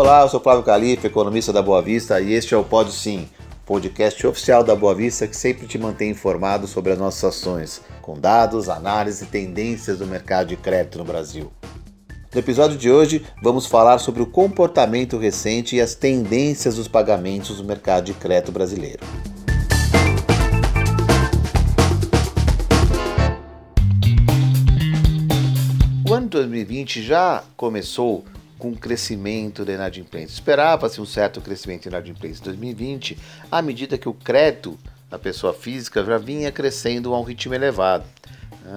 Olá, eu sou Flávio Calife, economista da Boa Vista, e este é o Pode Sim, podcast oficial da Boa Vista que sempre te mantém informado sobre as nossas ações, com dados, análises e tendências do mercado de crédito no Brasil. No episódio de hoje, vamos falar sobre o comportamento recente e as tendências dos pagamentos do mercado de crédito brasileiro. O ano de 2020 já começou com o crescimento da inadimplência. Esperava-se um certo crescimento da inadimplência em 2020, à medida que o crédito da pessoa física já vinha crescendo a um ritmo elevado.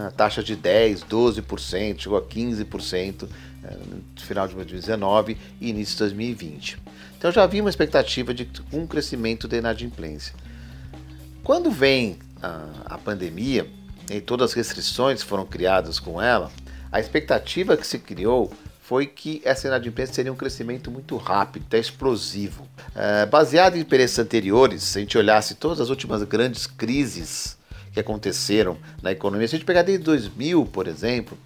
A taxa de 10, 12%, chegou a 15% eh, no final de 2019 e início de 2020. Então já havia uma expectativa de um crescimento da inadimplência. Quando vem a, a pandemia e todas as restrições foram criadas com ela, a expectativa que se criou foi que essa inadimplência seria um crescimento muito rápido, até explosivo. É, baseado em experiências anteriores, se a gente olhasse todas as últimas grandes crises que aconteceram na economia, se a gente pegar desde 2000, por exemplo,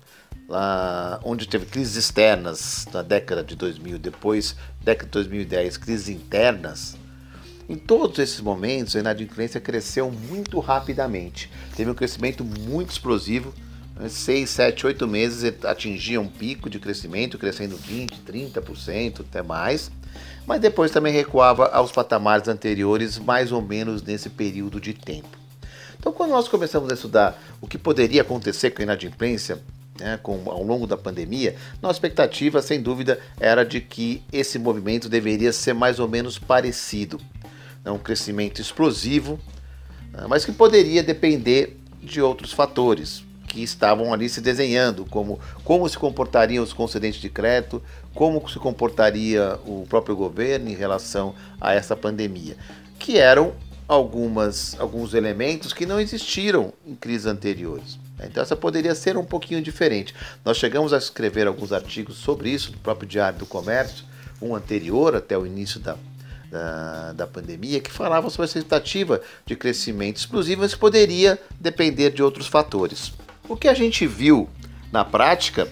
lá onde teve crises externas na década de 2000, depois década de 2010, crises internas, em todos esses momentos a inadimplência cresceu muito rapidamente. Teve um crescimento muito explosivo, seis, sete, oito meses atingia um pico de crescimento, crescendo 20, 30%, até mais, mas depois também recuava aos patamares anteriores, mais ou menos nesse período de tempo. Então, quando nós começamos a estudar o que poderia acontecer com a inadimplência né, com, ao longo da pandemia, nossa expectativa, sem dúvida, era de que esse movimento deveria ser mais ou menos parecido. Né, um crescimento explosivo, né, mas que poderia depender de outros fatores, que estavam ali se desenhando, como como se comportariam os concedentes de crédito, como se comportaria o próprio governo em relação a essa pandemia, que eram algumas alguns elementos que não existiram em crises anteriores. Então essa poderia ser um pouquinho diferente. Nós chegamos a escrever alguns artigos sobre isso no próprio Diário do Comércio, um anterior até o início da, da, da, pandemia, que falava sobre a expectativa de crescimento explosivo, mas poderia depender de outros fatores. O que a gente viu na prática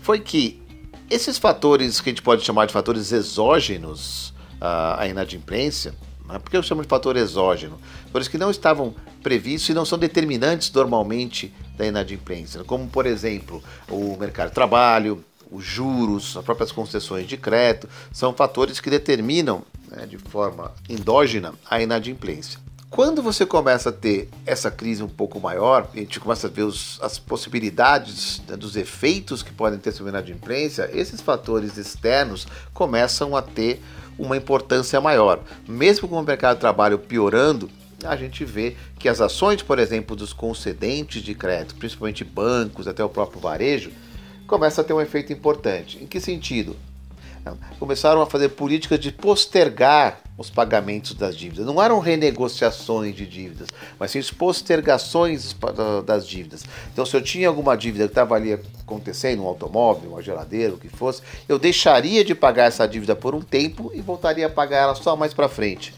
foi que esses fatores que a gente pode chamar de fatores exógenos à inadimplência, né? por que eu chamo de fator exógeno? Fatores que não estavam previstos e não são determinantes normalmente da inadimplência, como por exemplo o mercado de trabalho, os juros, as próprias concessões de crédito, são fatores que determinam né, de forma endógena a inadimplência. Quando você começa a ter essa crise um pouco maior, a gente começa a ver os, as possibilidades né, dos efeitos que podem ter sobre a inadimplência, esses fatores externos começam a ter uma importância maior. Mesmo com o mercado de trabalho piorando, a gente vê que as ações, por exemplo, dos concedentes de crédito, principalmente bancos, até o próprio varejo, começam a ter um efeito importante. Em que sentido? Começaram a fazer políticas de postergar os pagamentos das dívidas. Não eram renegociações de dívidas, mas sim postergações das dívidas. Então, se eu tinha alguma dívida que estava ali acontecendo, um automóvel, uma geladeira, o que fosse, eu deixaria de pagar essa dívida por um tempo e voltaria a pagar ela só mais para frente.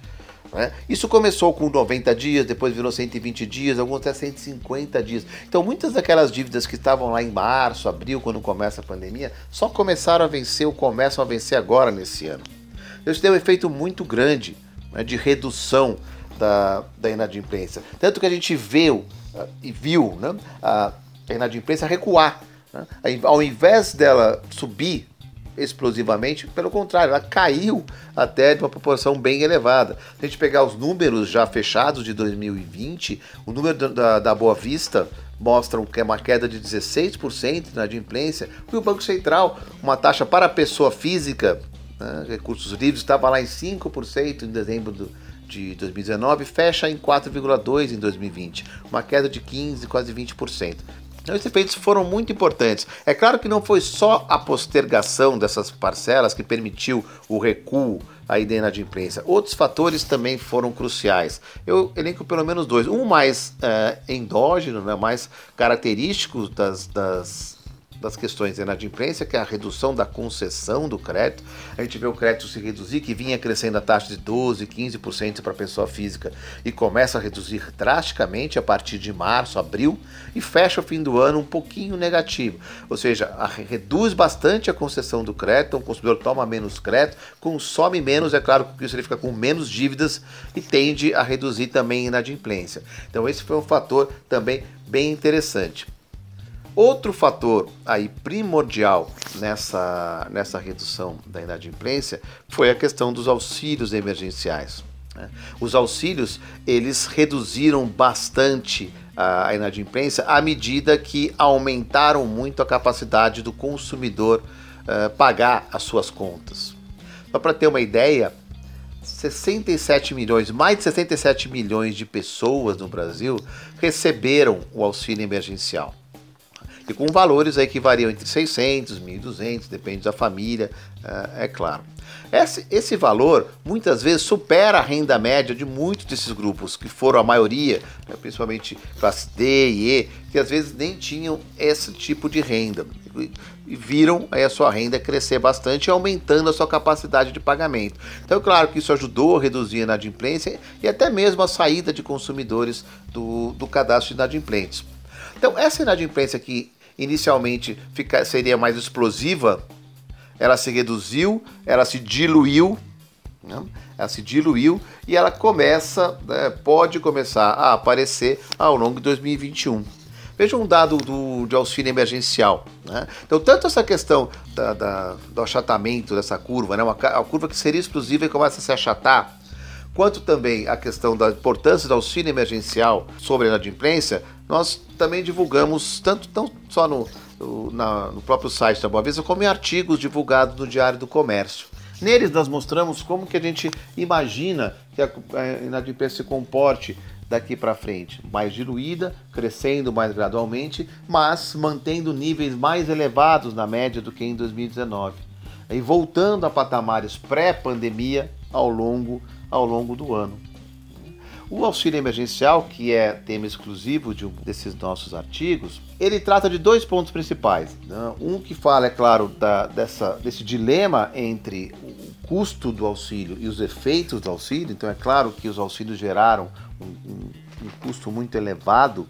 Né? Isso começou com 90 dias, depois virou 120 dias, alguns até 150 dias. Então, muitas daquelas dívidas que estavam lá em março, abril, quando começa a pandemia, só começaram a vencer ou começam a vencer agora nesse ano. Isso deu um efeito muito grande né, de redução da, da inadimplência. Tanto que a gente viu uh, e viu né, a inadimplência recuar. Né? Ao invés dela subir explosivamente, pelo contrário, ela caiu até de uma proporção bem elevada. Se a gente pegar os números já fechados de 2020, o número da, da Boa Vista mostram que é uma queda de 16% na adimplência, e o Banco Central, uma taxa para a pessoa física, né, recursos livres, estava lá em 5% em dezembro do, de 2019, fecha em 4,2% em 2020, uma queda de 15%, quase 20%. Então, esses efeitos foram muito importantes. É claro que não foi só a postergação dessas parcelas que permitiu o recuo aí da inadimplência. Outros fatores também foram cruciais. Eu elenco pelo menos dois. Um mais é, endógeno, né, mais característico das, das das questões da inadimplência, que é a redução da concessão do crédito. A gente vê o crédito se reduzir, que vinha crescendo a taxa de 12%, 15% para a pessoa física e começa a reduzir drasticamente a partir de março, abril e fecha o fim do ano um pouquinho negativo. Ou seja, a, reduz bastante a concessão do crédito, então o consumidor toma menos crédito, consome menos, é claro que isso ele fica com menos dívidas e tende a reduzir também a inadimplência. Então esse foi um fator também bem interessante. Outro fator aí primordial nessa, nessa redução da inadimplência foi a questão dos auxílios emergenciais. Né? Os auxílios eles reduziram bastante a inadimplência à medida que aumentaram muito a capacidade do consumidor uh, pagar as suas contas. Só para ter uma ideia, 67 milhões, mais de 67 milhões de pessoas no Brasil receberam o auxílio emergencial e com valores aí que variam entre 600 e 1.200, depende da família, é, é claro. Esse, esse valor muitas vezes supera a renda média de muitos desses grupos, que foram a maioria, né, principalmente classe D e E, que às vezes nem tinham esse tipo de renda. E viram aí a sua renda crescer bastante, aumentando a sua capacidade de pagamento. Então, é claro que isso ajudou a reduzir a inadimplência e até mesmo a saída de consumidores do, do cadastro de inadimplentes. Então, essa inadimplência que inicialmente fica, seria mais explosiva, ela se reduziu, ela se diluiu, né? ela se diluiu e ela começa, né, pode começar a aparecer ao longo de 2021. Veja um dado do, de auxílio emergencial. Né? Então, tanto essa questão da, da, do achatamento dessa curva, né? uma, a curva que seria explosiva e começa a se achatar, quanto também a questão da importância do auxílio emergencial sobre a inadimplência, nós também divulgamos, tanto só no, no, na, no próprio site da Boa Vista, como em artigos divulgados no Diário do Comércio. Neles nós mostramos como que a gente imagina que a inadimplência se comporte daqui para frente, mais diluída, crescendo mais gradualmente, mas mantendo níveis mais elevados na média do que em 2019, e voltando a patamares pré-pandemia ao longo ao longo do ano. O auxílio emergencial, que é tema exclusivo de um desses nossos artigos, ele trata de dois pontos principais. Né? Um que fala, é claro, da, dessa, desse dilema entre o custo do auxílio e os efeitos do auxílio. Então, é claro que os auxílios geraram um, um, um custo muito elevado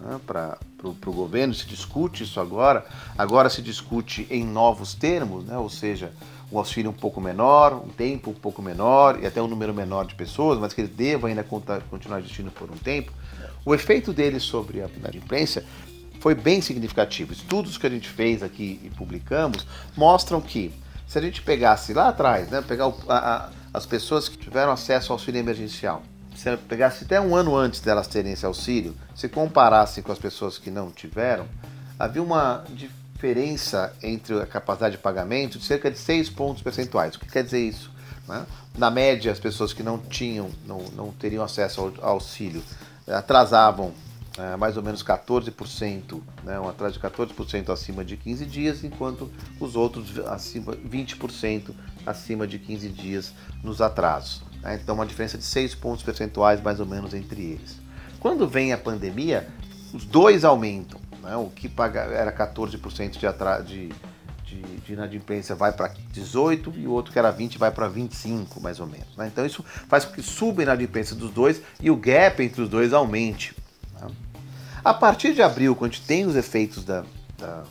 né, para o governo. Se discute isso agora. Agora se discute em novos termos, né? ou seja, um auxílio um pouco menor, um tempo um pouco menor e até um número menor de pessoas, mas que ele deva ainda continuar existindo por um tempo, o efeito dele sobre a inadimplência foi bem significativo. Estudos que a gente fez aqui e publicamos mostram que se a gente pegasse lá atrás, né, pegar o, a, a, as pessoas que tiveram acesso ao auxílio emergencial, se pegasse até um ano antes delas terem esse auxílio, se comparasse com as pessoas que não tiveram, havia uma diferença diferença entre a capacidade de pagamento de cerca de 6 pontos percentuais. O que quer dizer isso? Né? Na média, as pessoas que não tinham, não, não teriam acesso ao auxílio, atrasavam é, mais ou menos 14%, né, um atraso de 14% acima de 15 dias, enquanto os outros acima 20% acima de 15 dias nos atrasos. Né? Então, uma diferença de 6 pontos percentuais mais ou menos entre eles. Quando vem a pandemia, os dois aumentam. Né? O que paga, era 14% de, atra, de, de, de inadimplência vai para 18% e o outro que era 20% vai para 25%, mais ou menos. Né? Então isso faz com que suba a inadimplência dos dois e o gap entre os dois aumente. Né? A partir de abril, quando a gente tem os efeitos da, da,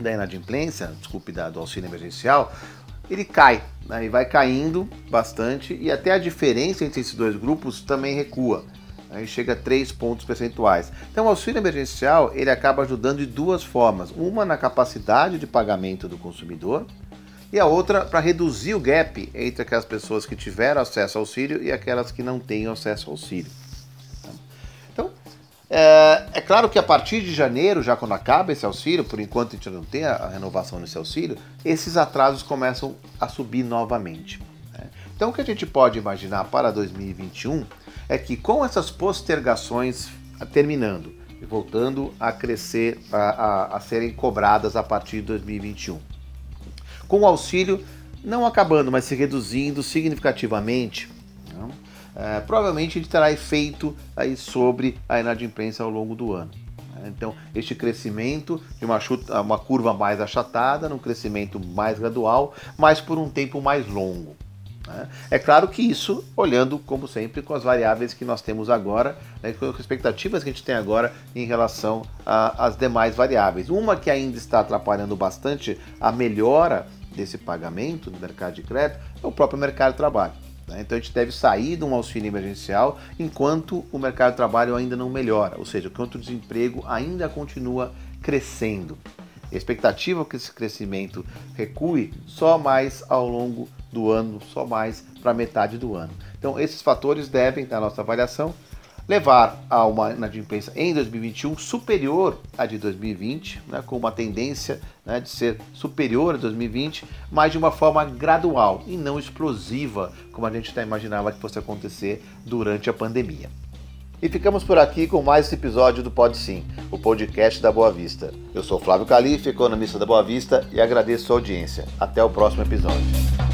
da inadimplência, desculpe, da, do auxílio emergencial, ele cai, né? e vai caindo bastante, e até a diferença entre esses dois grupos também recua aí chega a 3 pontos percentuais. Então o auxílio emergencial ele acaba ajudando de duas formas. Uma na capacidade de pagamento do consumidor e a outra para reduzir o gap entre aquelas pessoas que tiveram acesso ao auxílio e aquelas que não têm acesso ao auxílio. Então, é, é, claro que a partir de janeiro, já quando acaba esse auxílio, por enquanto a gente não tem a, renovação desse auxílio, esses atrasos começam a subir novamente. Né? Então, o que a gente pode imaginar para 2021 é que com essas postergações terminando e voltando a crescer, a, a, a serem cobradas a partir de 2021, com o auxílio não acabando, mas se reduzindo significativamente, é, provavelmente ele terá efeito aí sobre a inadimplência ao longo do ano. Então, este crescimento de uma, chuta, uma curva mais achatada, num crescimento mais gradual, mas por um tempo mais longo. Né? É claro que isso, olhando, como sempre, com as variáveis que nós temos agora, né, com as expectativas que a gente tem agora em relação às demais variáveis. Uma que ainda está atrapalhando bastante a melhora desse pagamento do mercado de crédito é o próprio mercado de trabalho. Né? Então a gente deve sair de um auxílio emergencial enquanto o mercado de trabalho ainda não melhora, ou seja, enquanto o desemprego ainda continua crescendo. A expectativa é que esse crescimento recue só mais ao longo do ano, só mais para metade do ano. Então, esses fatores devem, na nossa avaliação, levar a uma inadimplência em 2021 superior à de 2020, né, com uma tendência né, de ser superior a 2020, mas de uma forma gradual e não explosiva, como a gente já imaginava que fosse acontecer durante a pandemia. E ficamos por aqui com mais esse episódio do Pode Sim, o podcast da Boa Vista. Eu sou Flávio Calife, economista da Boa Vista, e agradeço a audiência. Até o próximo episódio.